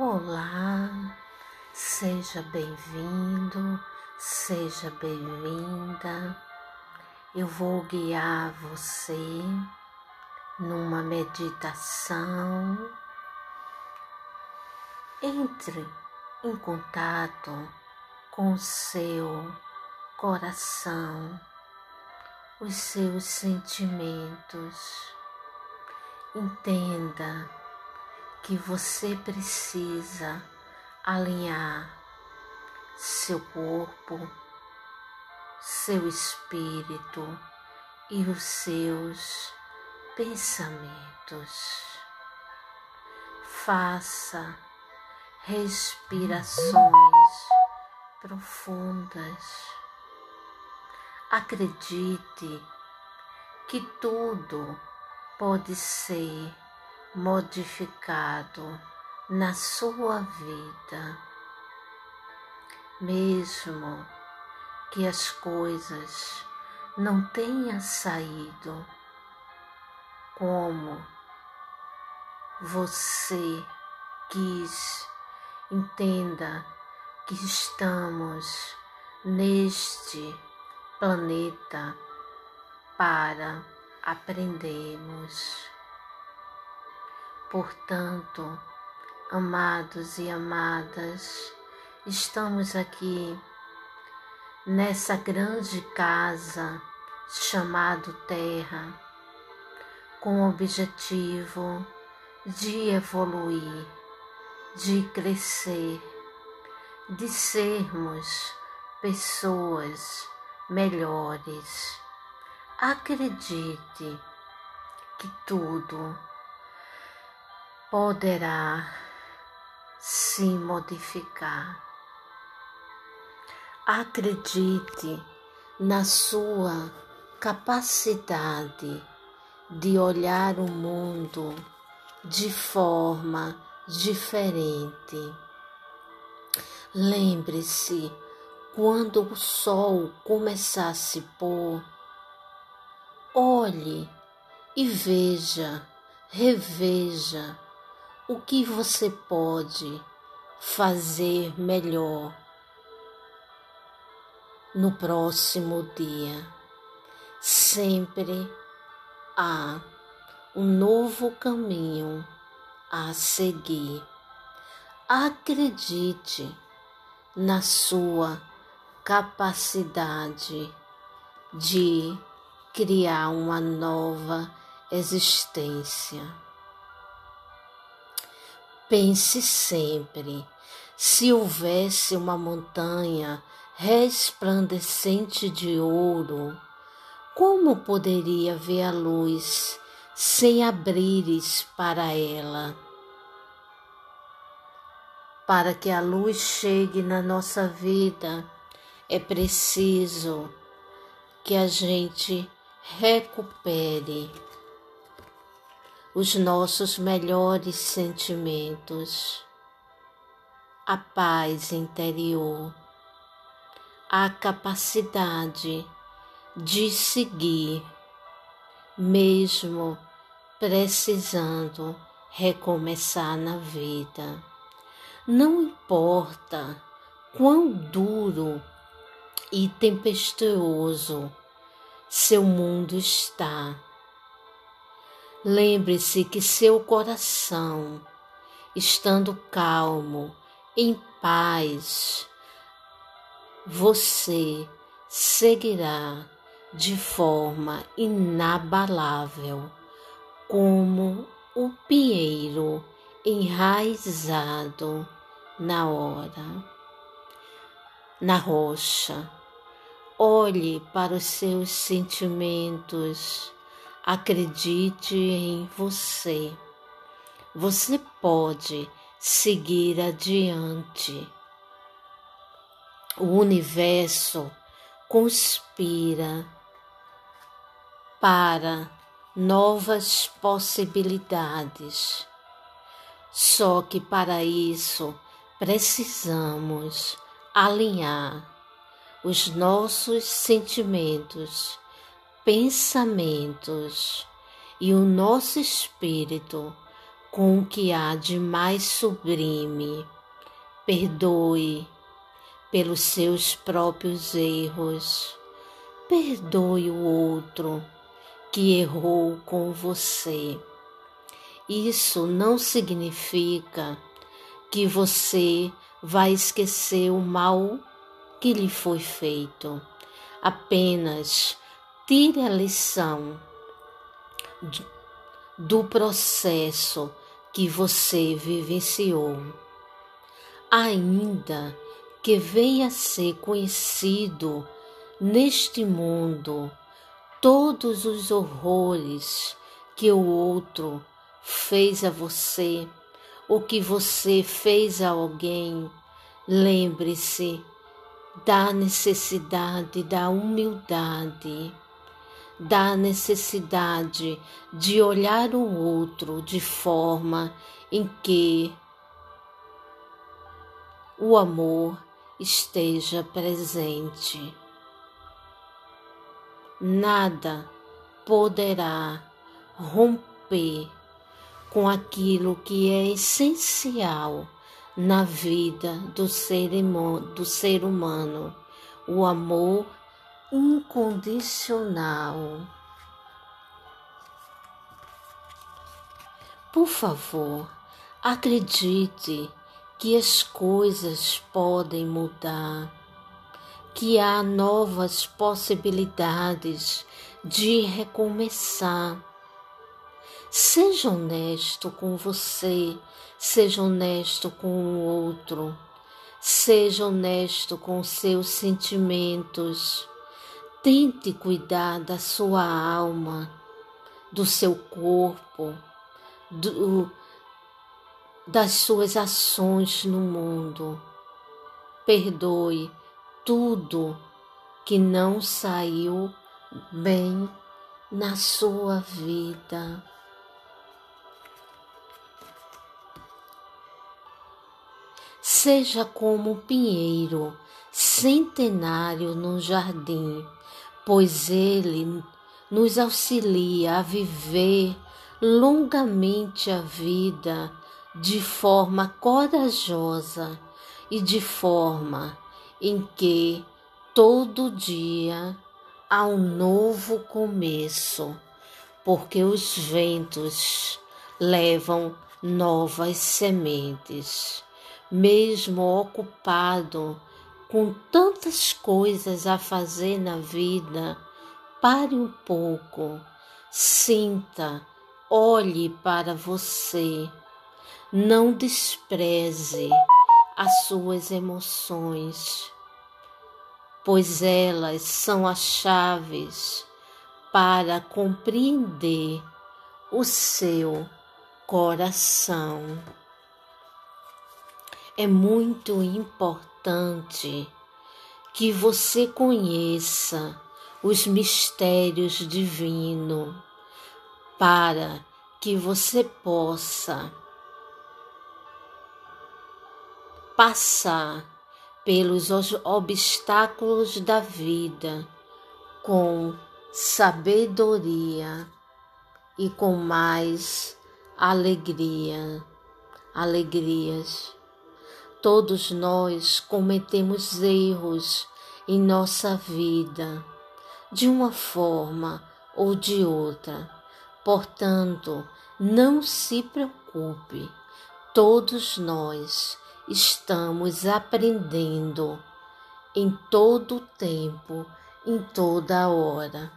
Olá, seja bem-vindo, seja bem-vinda. Eu vou guiar você numa meditação. Entre em contato com o seu coração, os seus sentimentos. Entenda que você precisa alinhar seu corpo, seu espírito e os seus pensamentos. Faça respirações profundas. Acredite que tudo pode ser modificado na sua vida, mesmo que as coisas não tenham saído como você quis, entenda que estamos neste planeta para aprendermos. Portanto, amados e amadas, estamos aqui nessa grande casa chamado Terra, com o objetivo de evoluir, de crescer, de sermos pessoas melhores. Acredite que tudo poderá se modificar. Acredite na sua capacidade de olhar o mundo de forma diferente. Lembre-se, quando o sol começar a se pôr, olhe e veja, reveja o que você pode fazer melhor no próximo dia. Sempre há um novo caminho a seguir. Acredite na sua capacidade de criar uma nova existência. Pense sempre: se houvesse uma montanha resplandecente de ouro, como poderia ver a luz sem abrires para ela? Para que a luz chegue na nossa vida, é preciso que a gente recupere os nossos melhores sentimentos, a paz interior, a capacidade de seguir, mesmo precisando recomeçar na vida. Não importa quão duro e tempestuoso seu mundo está Lembre-se que seu coração, estando calmo, em paz, você seguirá de forma inabalável, como o pinheiro enraizado na hora, na rocha. Olhe para os seus sentimentos Acredite em você. Você pode seguir adiante. O universo conspira para novas possibilidades. Só que para isso precisamos alinhar os nossos sentimentos pensamentos e o nosso espírito com o que há de mais sublime. Perdoe pelos seus próprios erros. Perdoe o outro que errou com você. Isso não significa que você vai esquecer o mal que lhe foi feito. Apenas tire a lição do processo que você vivenciou. Ainda que venha a ser conhecido neste mundo todos os horrores que o outro fez a você, o que você fez a alguém, lembre-se da necessidade da humildade, da necessidade de olhar o outro de forma em que o amor esteja presente. Nada poderá romper com aquilo que é essencial na vida do ser, do ser humano, o amor incondicional. Por favor, acredite que as coisas podem mudar, que há novas possibilidades de recomeçar. Seja honesto com você, seja honesto com o outro, seja honesto com seus sentimentos. Tente cuidar da sua alma, do seu corpo, do, das suas ações no mundo. Perdoe tudo que não saiu bem na sua vida. Seja como o pinheiro centenário no jardim, pois ele nos auxilia a viver longamente a vida de forma corajosa e de forma em que todo dia há um novo começo, porque os ventos levam novas sementes. Mesmo ocupado com tantas coisas a fazer na vida, pare um pouco, sinta, olhe para você não despreze as suas emoções, pois elas são as chaves para compreender o seu coração. É muito importante que você conheça os mistérios divinos para que você possa passar pelos obstáculos da vida com sabedoria e com mais alegria, alegrias. Todos nós cometemos erros em nossa vida, de uma forma ou de outra. Portanto, não se preocupe, todos nós estamos aprendendo em todo o tempo, em toda hora.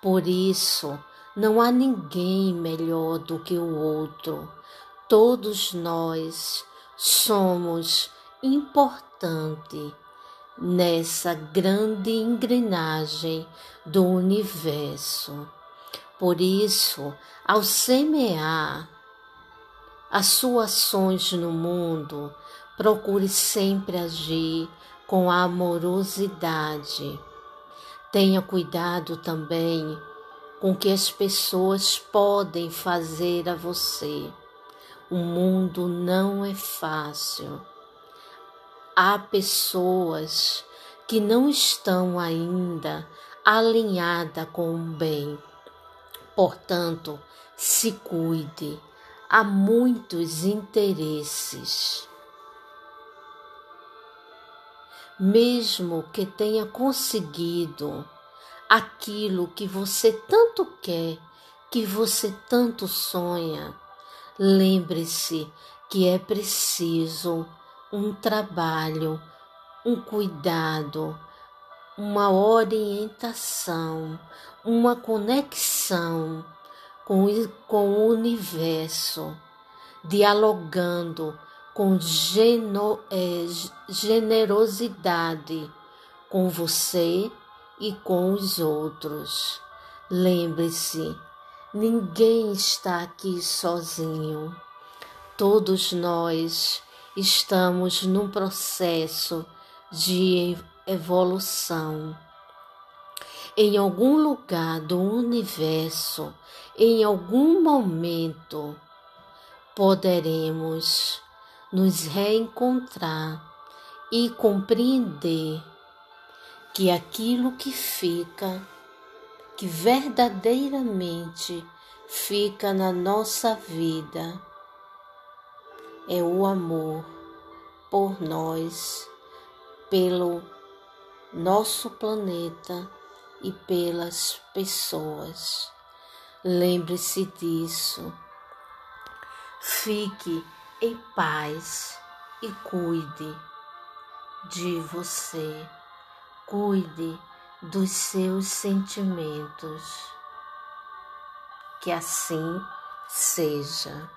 Por isso, não há ninguém melhor do que o outro. Todos nós somos importantes nessa grande engrenagem do universo. Por isso, ao semear as suas ações no mundo, Procure sempre agir com amorosidade. Tenha cuidado também com o que as pessoas podem fazer a você. O mundo não é fácil. Há pessoas que não estão ainda alinhadas com o bem. Portanto, se cuide, há muitos interesses. Mesmo que tenha conseguido aquilo que você tanto quer, que você tanto sonha, lembre-se que é preciso um trabalho, um cuidado, uma orientação, uma conexão com, com o universo, dialogando com geno, é, generosidade com você e com os outros. Lembre-se, ninguém está aqui sozinho. Todos nós estamos num processo de evolução. Em algum lugar do universo, em algum momento, poderemos nos reencontrar e compreender que aquilo que fica, que verdadeiramente fica na nossa vida, é o amor por nós, pelo nosso planeta e pelas pessoas. Lembre-se disso. Fique em paz e cuide de você. Cuide dos seus sentimentos. Que assim seja.